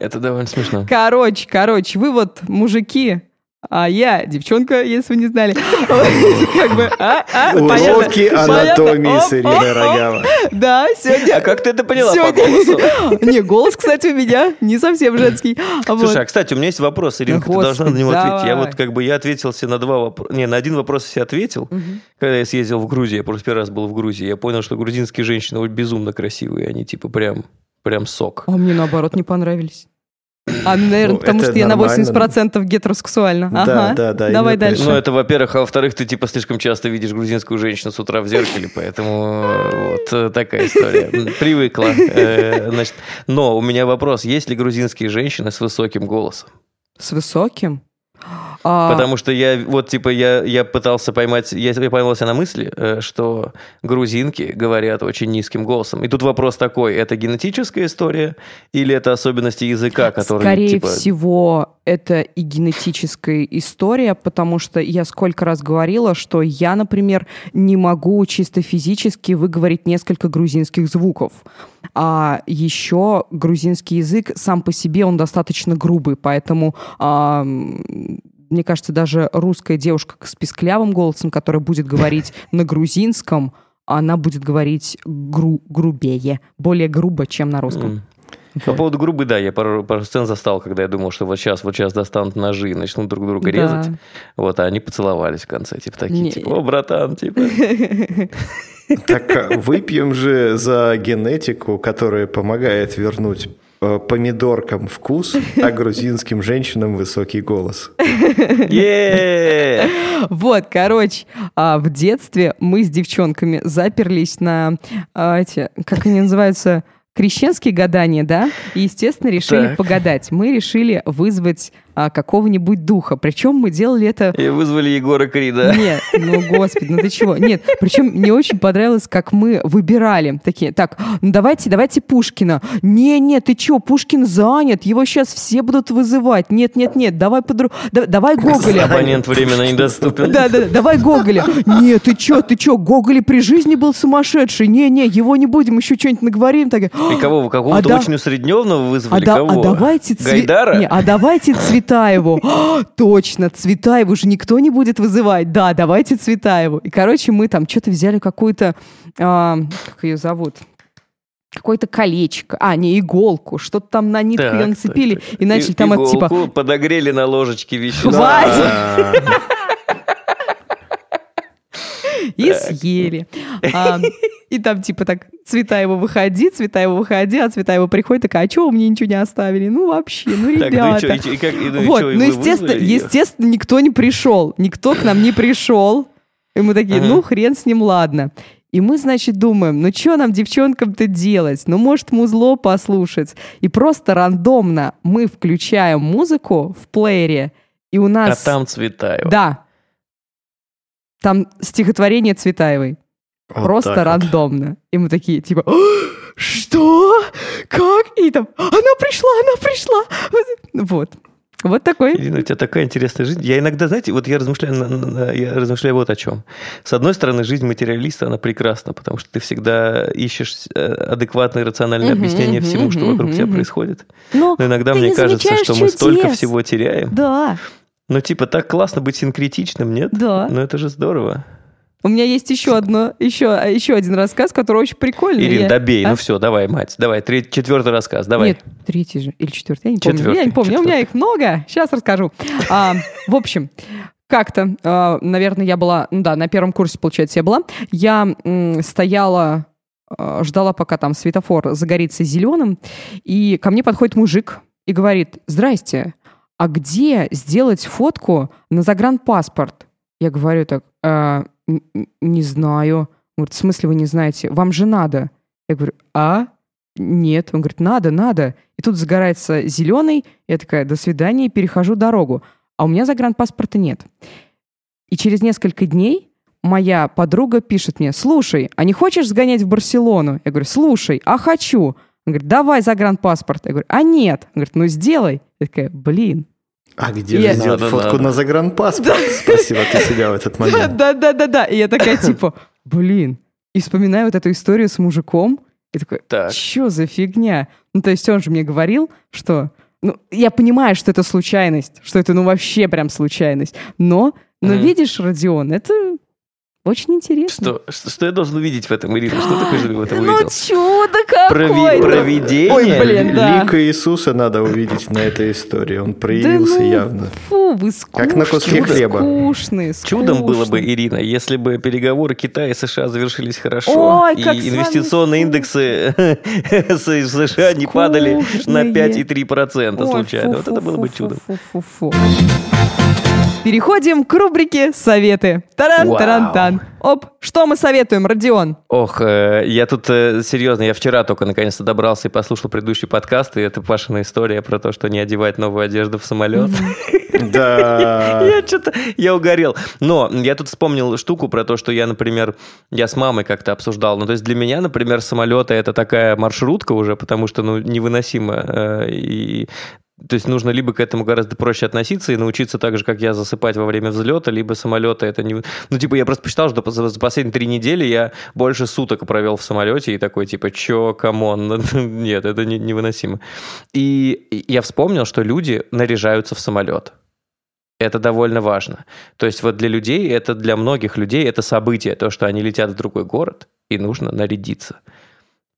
Это довольно смешно. Короче, короче, вы вот, мужики, а я девчонка, если вы не знали. Как бы, а, а, Уроки анатомии с Ириной Рогава. Да, сегодня... А как ты это поняла по голосу? Не, голос, кстати, у меня не совсем женский. Слушай, а, кстати, у меня есть вопрос, Ирина, ты должна на него ответить. Я вот как бы, я ответил себе на два вопроса. Не, на один вопрос я себе ответил. Когда я съездил в Грузию, я просто первый раз был в Грузии, я понял, что грузинские женщины безумно красивые. Они типа прям, прям сок. А мне наоборот не понравились. А, наверное, ну, потому что я на 80% гетеросексуальна. Да, ага. да, да. Давай дальше. Ну, это, во-первых. А во-вторых, ты, типа, слишком часто видишь грузинскую женщину с утра в зеркале, поэтому вот такая история. Привыкла. Э, значит, но у меня вопрос. Есть ли грузинские женщины с высоким голосом? С высоким? А... Потому что я, вот, типа, я, я пытался поймать, я, я поймался на мысли, э, что грузинки говорят очень низким голосом. И тут вопрос такой, это генетическая история или это особенности языка, которые, Скорее типа... всего, это и генетическая история, потому что я сколько раз говорила, что я, например, не могу чисто физически выговорить несколько грузинских звуков. А еще грузинский язык сам по себе, он достаточно грубый, поэтому а, мне кажется, даже русская девушка с писклявым голосом, которая будет говорить на грузинском, она будет говорить гру грубее, более грубо, чем на русском. По поводу грубы, да, я пару, пару сцен застал, когда я думал, что вот сейчас, вот сейчас достанут ножи и начнут друг друга да. резать. Вот, а они поцеловались в конце, типа такие, Не. типа, о, братан, типа. Так а выпьем же за генетику, которая помогает вернуть помидоркам вкус, а грузинским женщинам высокий голос. Вот, короче, а, в детстве мы с девчонками заперлись на а, эти, как они называются, крещенские гадания, да? И, естественно, решили погадать. Мы решили вызвать а, какого-нибудь духа. Причем мы делали это... И вызвали Егора Крида. Нет, ну господи, ну ты чего? Нет, причем мне очень понравилось, как мы выбирали. Такие, так, ну давайте, давайте Пушкина. Не, нет, ты чего, Пушкин занят, его сейчас все будут вызывать. Нет, нет, нет, давай подру... Да, давай Гоголя. Абонент временно недоступен. Да, да, давай Гоголя. Нет, ты чё, ты чё, Гоголь при жизни был сумасшедший. Не, не, его не будем, еще что-нибудь наговорим. Так... И кого, какого-то а очень да... усредненного вызвали? А, кого? Да, а давайте... Гайдара? Не, а давайте цвет Цветаеву. точно, Цветаеву же никто не будет вызывать. Да, давайте Цветаеву. И, короче, мы там что-то взяли какую-то... А, как ее зовут? какое-то колечко, а, не иголку, что-то там на нитку так, ее нацепили так, так. и начали и, там это типа... подогрели на ложечке вещества. Хватит! И съели. И там типа так, цвета его выходи, цвета его выходи, а цвета его приходит, такая, а чего вы мне ничего не оставили? Ну вообще, ну ребята. Так, ну, и, и, как, и, ну, вот, ну естественно, естественно, никто не пришел, никто к нам не пришел. И мы такие, ну хрен с ним, ладно. И мы, значит, думаем, ну что нам, девчонкам-то делать? Ну, может, музло послушать? И просто рандомно мы включаем музыку в плеере, и у нас... А там Цветаева. Да, там стихотворение Цветаевой. Вот Просто рандомно. Вот. И мы такие, типа, что? Как? И там, она пришла, она пришла. Вот. Вот такой. Ирина, у тебя такая интересная жизнь. Я иногда, знаете, вот я размышляю, я размышляю вот о чем. С одной стороны, жизнь материалиста, она прекрасна, потому что ты всегда ищешь э, адекватное рациональное угу, объяснение угу, всему, что угу, вокруг угу. тебя происходит. Но, Но иногда мне кажется, что мы столько всего теряем. Да. Ну, типа, так классно быть синкретичным, нет? Да. Ну, это же здорово. У меня есть еще одно, еще, еще один рассказ, который очень прикольный. Ирина, я... добей, а? ну все, давай, мать, давай, третий, четвертый рассказ, давай. Нет, третий же, или четвертый, я не помню. Четвертый, я не помню, четвертый. у меня их много, сейчас расскажу. А, в общем, как-то, а, наверное, я была, ну да, на первом курсе, получается, я была, я м, стояла, а, ждала, пока там светофор загорится зеленым, и ко мне подходит мужик и говорит, здрасте, а где сделать фотку на загранпаспорт? Я говорю так, а, не знаю. Он говорит, в смысле вы не знаете? Вам же надо. Я говорю, а? Нет. Он говорит, надо, надо. И тут загорается зеленый. Я такая, до свидания, перехожу дорогу. А у меня загранпаспорта нет. И через несколько дней моя подруга пишет мне, слушай, а не хочешь сгонять в Барселону? Я говорю, слушай, а хочу. Он говорит, давай загранпаспорт. Я говорю, а нет. Он говорит, ну сделай. Я такая, блин. А где я... же сделать надо, фотку надо. на загранпаспорт? Спросила ты себя в этот момент. Да-да-да-да. И я такая типа, блин. И вспоминаю вот эту историю с мужиком. И такой, так. что за фигня? Ну, то есть он же мне говорил, что... Ну, я понимаю, что это случайность, что это, ну, вообще прям случайность. Но, но mm. видишь, Родион, это очень интересно. Что, что, что я должен увидеть в этом, Ирина? Что такое же в этом ну, увидел? Ну, чудо какое Прови- Провидение? Ой, блин, да. Лика Иисуса надо увидеть на этой истории. Он проявился да ну, явно. Фу, вы скучные. Как на куске хлеба. Скучные, скучные. Чудом было бы, Ирина, если бы переговоры Китая и США завершились хорошо, Ой, и инвестиционные индексы США не падали на 5,3% случайно. Вот это было бы чудо. Переходим к рубрике «Советы». Таран-таран-тан. Оп, что мы советуем, Родион? Ох, э, я тут э, серьезно, я вчера только наконец-то добрался и послушал предыдущий подкаст, и это Пашина история про то, что не одевать новую одежду в самолет. Да. Я что-то, я угорел. Но я тут вспомнил штуку про то, что я, например, я с мамой как-то обсуждал. Ну, то есть для меня, например, самолеты это такая маршрутка уже, потому что, ну, невыносимо. Э, и то есть нужно либо к этому гораздо проще относиться и научиться так же, как я, засыпать во время взлета, либо самолета это не... Ну, типа, я просто посчитал, что за последние три недели я больше суток провел в самолете и такой, типа, чё, come on? Нет, это невыносимо. И я вспомнил, что люди наряжаются в самолет. Это довольно важно. То есть вот для людей, это для многих людей это событие, то, что они летят в другой город, и нужно нарядиться.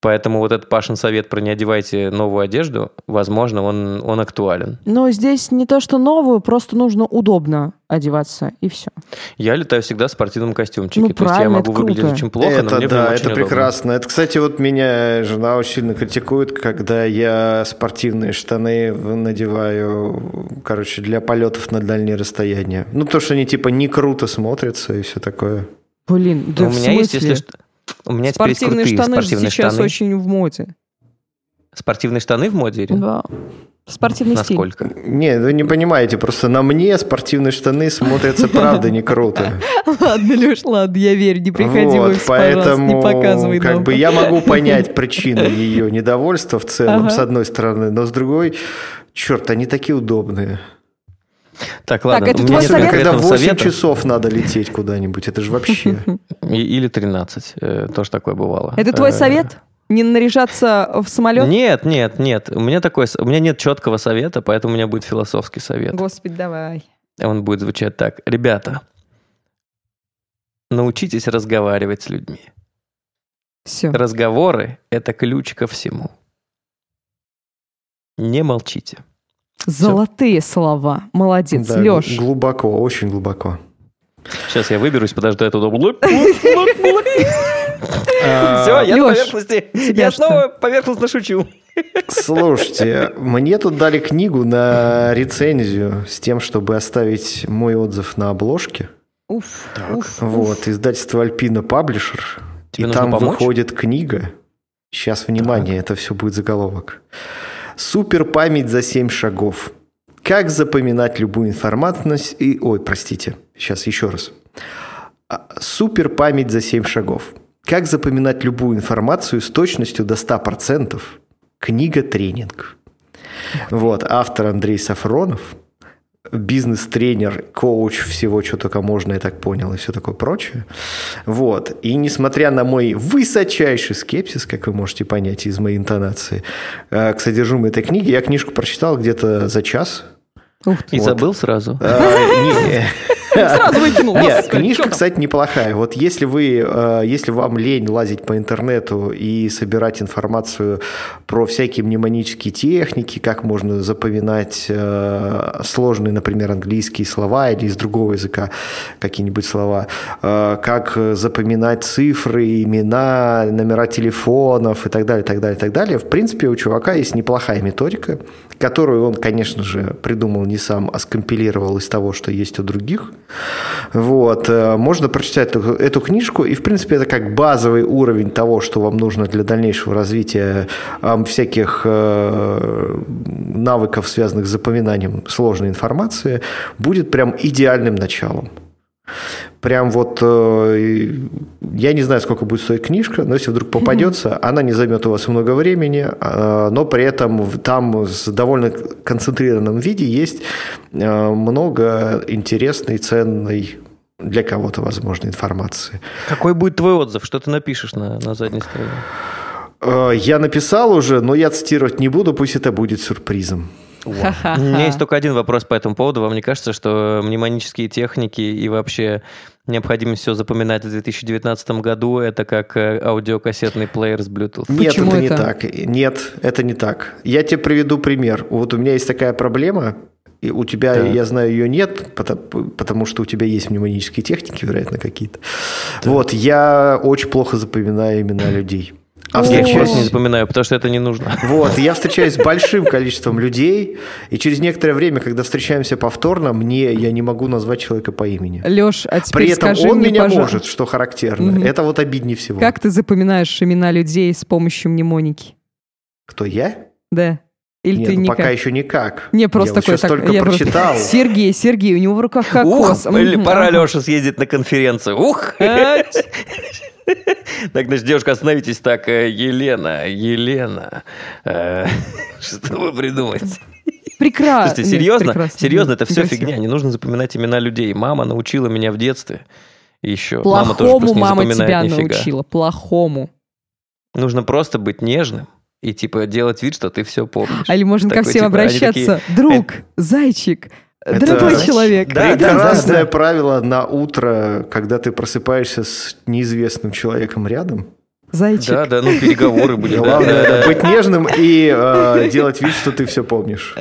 Поэтому вот этот Пашин совет про не одевайте новую одежду, возможно, он, он актуален. Но здесь не то, что новую, просто нужно удобно одеваться, и все. Я летаю всегда в спортивном костюмчике. Ну, то есть я могу выглядеть круто. очень плохо, это, но мне да, это прекрасно. Это, кстати, вот меня жена очень сильно критикует, когда я спортивные штаны надеваю, короче, для полетов на дальние расстояния. Ну, то, что они типа не круто смотрятся и все такое. Блин, да у меня есть, если что у меня спортивные теперь есть штаны спортивные сейчас штаны. очень в моде. Спортивные штаны в моде? Или? Да. Спортивный Насколько? стиль. Не, вы не понимаете, просто на мне спортивные штаны смотрятся правда не круто. Ладно, Леш, ладно, я верю, не приходи вот, в поэтому, не показывай как нам. бы я могу понять причины ее недовольства в целом, ага. с одной стороны, но с другой, черт, они такие удобные. Так, ладно. Так, это твой совет? Когда 8 совета. часов надо лететь куда-нибудь, это же вообще... Или 13, э, тоже такое бывало. Это твой э, совет? Не наряжаться в самолет? Нет, нет, нет. У меня такой, у меня нет четкого совета, поэтому у меня будет философский совет. Господи, давай. Он будет звучать так. Ребята, научитесь разговаривать с людьми. Все. Разговоры – это ключ ко всему. Не молчите. Золотые Все. слова. Молодец, да, Леш. Глубоко, очень глубоко. Сейчас я выберусь, подожду, я туда... Все, я на поверхности. Я снова поверхностно шучу. Слушайте, мне тут дали книгу на рецензию с тем, чтобы оставить мой отзыв на обложке. Уф, вот, издательство Альпина Паблишер. И там выходит книга. Сейчас, внимание, это все будет заголовок. Супер память за 7 шагов. Как запоминать любую информацию... И, ой, простите, сейчас еще раз. А, Супер память за 7 шагов. Как запоминать любую информацию с точностью до 100%. Книга-тренинг. Вот, автор Андрей Сафронов – бизнес-тренер, коуч, всего, что только можно, я так понял, и все такое прочее. Вот. И несмотря на мой высочайший скепсис, как вы можете понять из моей интонации, э, к содержимому этой книги, я книжку прочитал где-то за час. Ух ты. И вот. забыл сразу? А, не, Сразу выкинул. Нет, книжка, кстати, неплохая. Вот если вы, э, если вам лень лазить по интернету и собирать информацию про всякие мнемонические техники, как можно запоминать э, сложные, например, английские слова или из другого языка какие-нибудь слова, э, как запоминать цифры, имена, номера телефонов и так далее, так далее, так далее. В принципе, у чувака есть неплохая методика, которую он, конечно же, придумал не сам, а скомпилировал из того, что есть у других. Вот. Э, можно прочитать эту, книжку, и, в принципе, это как базовый уровень того, что вам нужно для дальнейшего развития э, всяких э, навыков, связанных с запоминанием сложной информации, будет прям идеальным началом. Прям вот, э, я не знаю, сколько будет стоить книжка, но если вдруг попадется, она не займет у вас много времени, э, но при этом там с довольно концентрированном виде есть э, много интересной, ценной для кого-то, возможно, информации. Какой будет твой отзыв? Что ты напишешь на, на задней стороне? Я написал уже, но я цитировать не буду, пусть это будет сюрпризом. У меня есть только один вопрос по этому поводу. Вам не кажется, что мнемонические техники и вообще необходимость все запоминать в 2019 году это как э, аудиокассетный плеер с Bluetooth? Нет, Почему это, это не так. Нет, это не так. Я тебе приведу пример. Вот у меня есть такая проблема, и у тебя, да. я знаю, ее нет, потому, потому что у тебя есть мнемонические техники, вероятно, какие-то. Да. Вот, я очень плохо запоминаю имена людей. А я их просто не запоминаю, потому что это не нужно. Вот, я встречаюсь с большим количеством людей, и через некоторое время, когда встречаемся повторно, мне я не могу назвать человека по имени. Леш, а теперь При этом скажи он мне, меня пожалуйста, может, что характерно. Мгм. Это вот обиднее всего. как ты запоминаешь имена людей с помощью мнемоники? Кто я? Да. Или Нет, ты ну никак? пока еще никак. Не, просто я вот такой, сейчас так, только я просто- прочитал. Сергей, Сергей, у него в руках кокос. Ух, пора. Леша съездить на конференцию. Ух! Так, значит, девушка, остановитесь. Так, э, Елена, Елена. э, Что вы придумаете? Прекрасно. Слушайте, Нет, серьезно? прекрасно. Серьезно, это все фигня. Не нужно запоминать имена людей. Мама научила меня в детстве. Еще. мама тоже Плохому не мама тебя нифига. научила. Плохому. Нужно просто быть нежным и типа делать вид, что ты все помнишь. А или можно ко Такой, всем типа, обращаться. такие, Друг, зайчик, Это- дорогой человек. Да, Прекрасное да. правило на утро, когда ты просыпаешься с неизвестным человеком рядом. Зайчик. Да, да, ну переговоры были. Главное да, это да. быть нежным и э, делать вид, что ты все помнишь.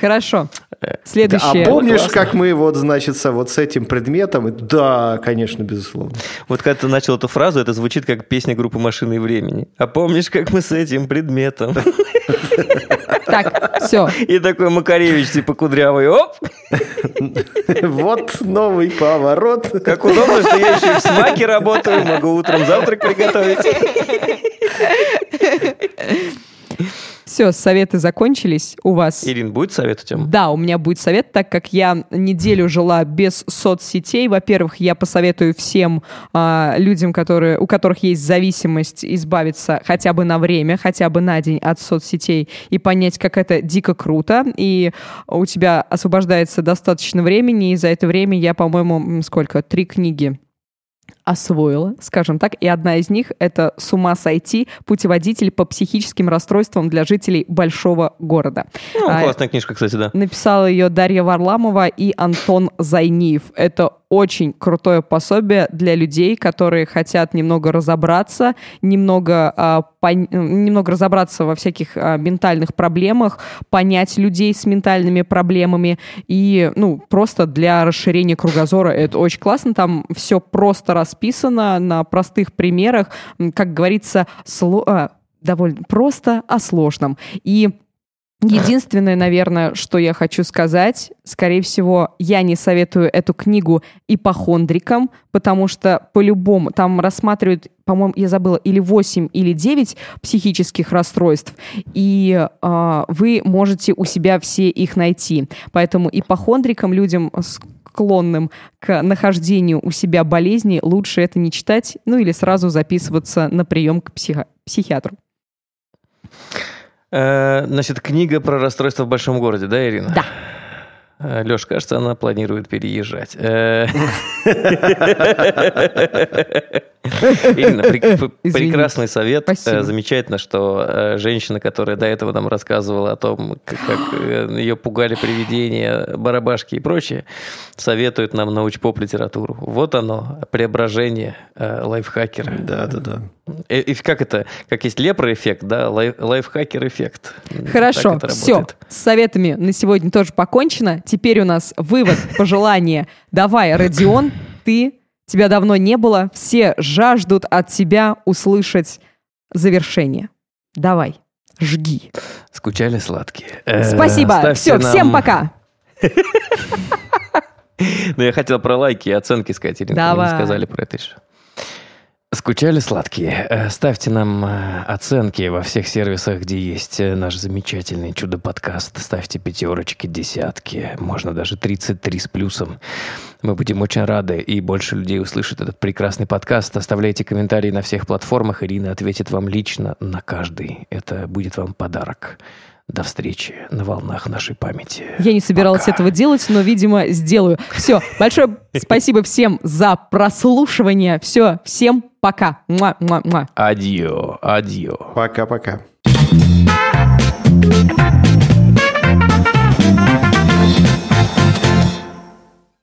Хорошо. А Следующее. помнишь, классно. как мы вот, значит, со- вот с этим предметом? Да, конечно, безусловно. Вот когда ты начал эту фразу, это звучит как песня группы «Машины и времени». А помнишь, как мы с этим предметом? Так, все. И такой Макаревич, типа кудрявый, оп! Вот новый поворот. Как удобно, что я еще и в смаке работаю, могу утром завтрак приготовить. Все, советы закончились у вас. Ирин, будет совет у тебя? Да, у меня будет совет, так как я неделю жила без соцсетей. Во-первых, я посоветую всем а, людям, которые, у которых есть зависимость, избавиться хотя бы на время, хотя бы на день от соцсетей и понять, как это дико круто. И у тебя освобождается достаточно времени, и за это время я, по-моему, сколько? Три книги освоила, скажем так, и одна из них — это «С ума сойти. Путеводитель по психическим расстройствам для жителей большого города». Ну, А, классная книжка, кстати, да. Написала ее Дарья Варламова и Антон Зайниев. Это очень крутое пособие для людей, которые хотят немного разобраться, немного, а, пон- немного разобраться во всяких а, ментальных проблемах, понять людей с ментальными проблемами и, ну, просто для расширения кругозора. Это очень классно. Там все просто расписано на простых примерах. Как говорится, сло- а, довольно просто о сложном. И Единственное, наверное, что я хочу сказать, скорее всего, я не советую эту книгу ипохондрикам, потому что по-любому там рассматривают, по-моему, я забыла, или 8, или 9 психических расстройств, и а, вы можете у себя все их найти. Поэтому ипохондрикам, людям склонным к нахождению у себя болезни, лучше это не читать, ну или сразу записываться на прием к психо- психиатру. Э, Значит, книга про расстройство в большом городе, да, Ирина? Да. Леш, кажется, она планирует переезжать. Э, Ирина, прекрасный совет. Э, Замечательно, что э, женщина, которая до этого нам рассказывала о том, как э, ее пугали привидения, барабашки и прочее, советует нам научпоп литературу. Вот оно, преображение э, лайфхакера. Да, да, да. Э, и как это? Как есть лепра-эффект, да? Лайф- Лайфхакер-эффект. Хорошо, все. С советами на сегодня тоже покончено. Теперь у нас вывод, пожелание. Давай, Родион, ты, тебя давно не было. Все жаждут от тебя услышать завершение. Давай, жги. Скучали сладкие. Э, Спасибо. Все, всем пока. Ну, я хотел про лайки и оценки сказать, Давай. не сказали про это еще. Скучали сладкие? Э, Ставьте нам э, оценки во всех сервисах, где есть э, наш замечательный чудо-подкаст. Ставьте пятерочки, десятки, можно даже 33 с плюсом. Мы будем очень рады, и больше людей услышит этот прекрасный подкаст. Оставляйте комментарии на всех платформах, Ирина ответит вам лично на каждый. Это будет вам подарок. До встречи на волнах нашей памяти. Я не собиралась Пока. этого делать, но, видимо, сделаю. Все, большое спасибо всем за прослушивание. Все, всем пока. Муа, муа, муа. Адио, адио. Пока-пока.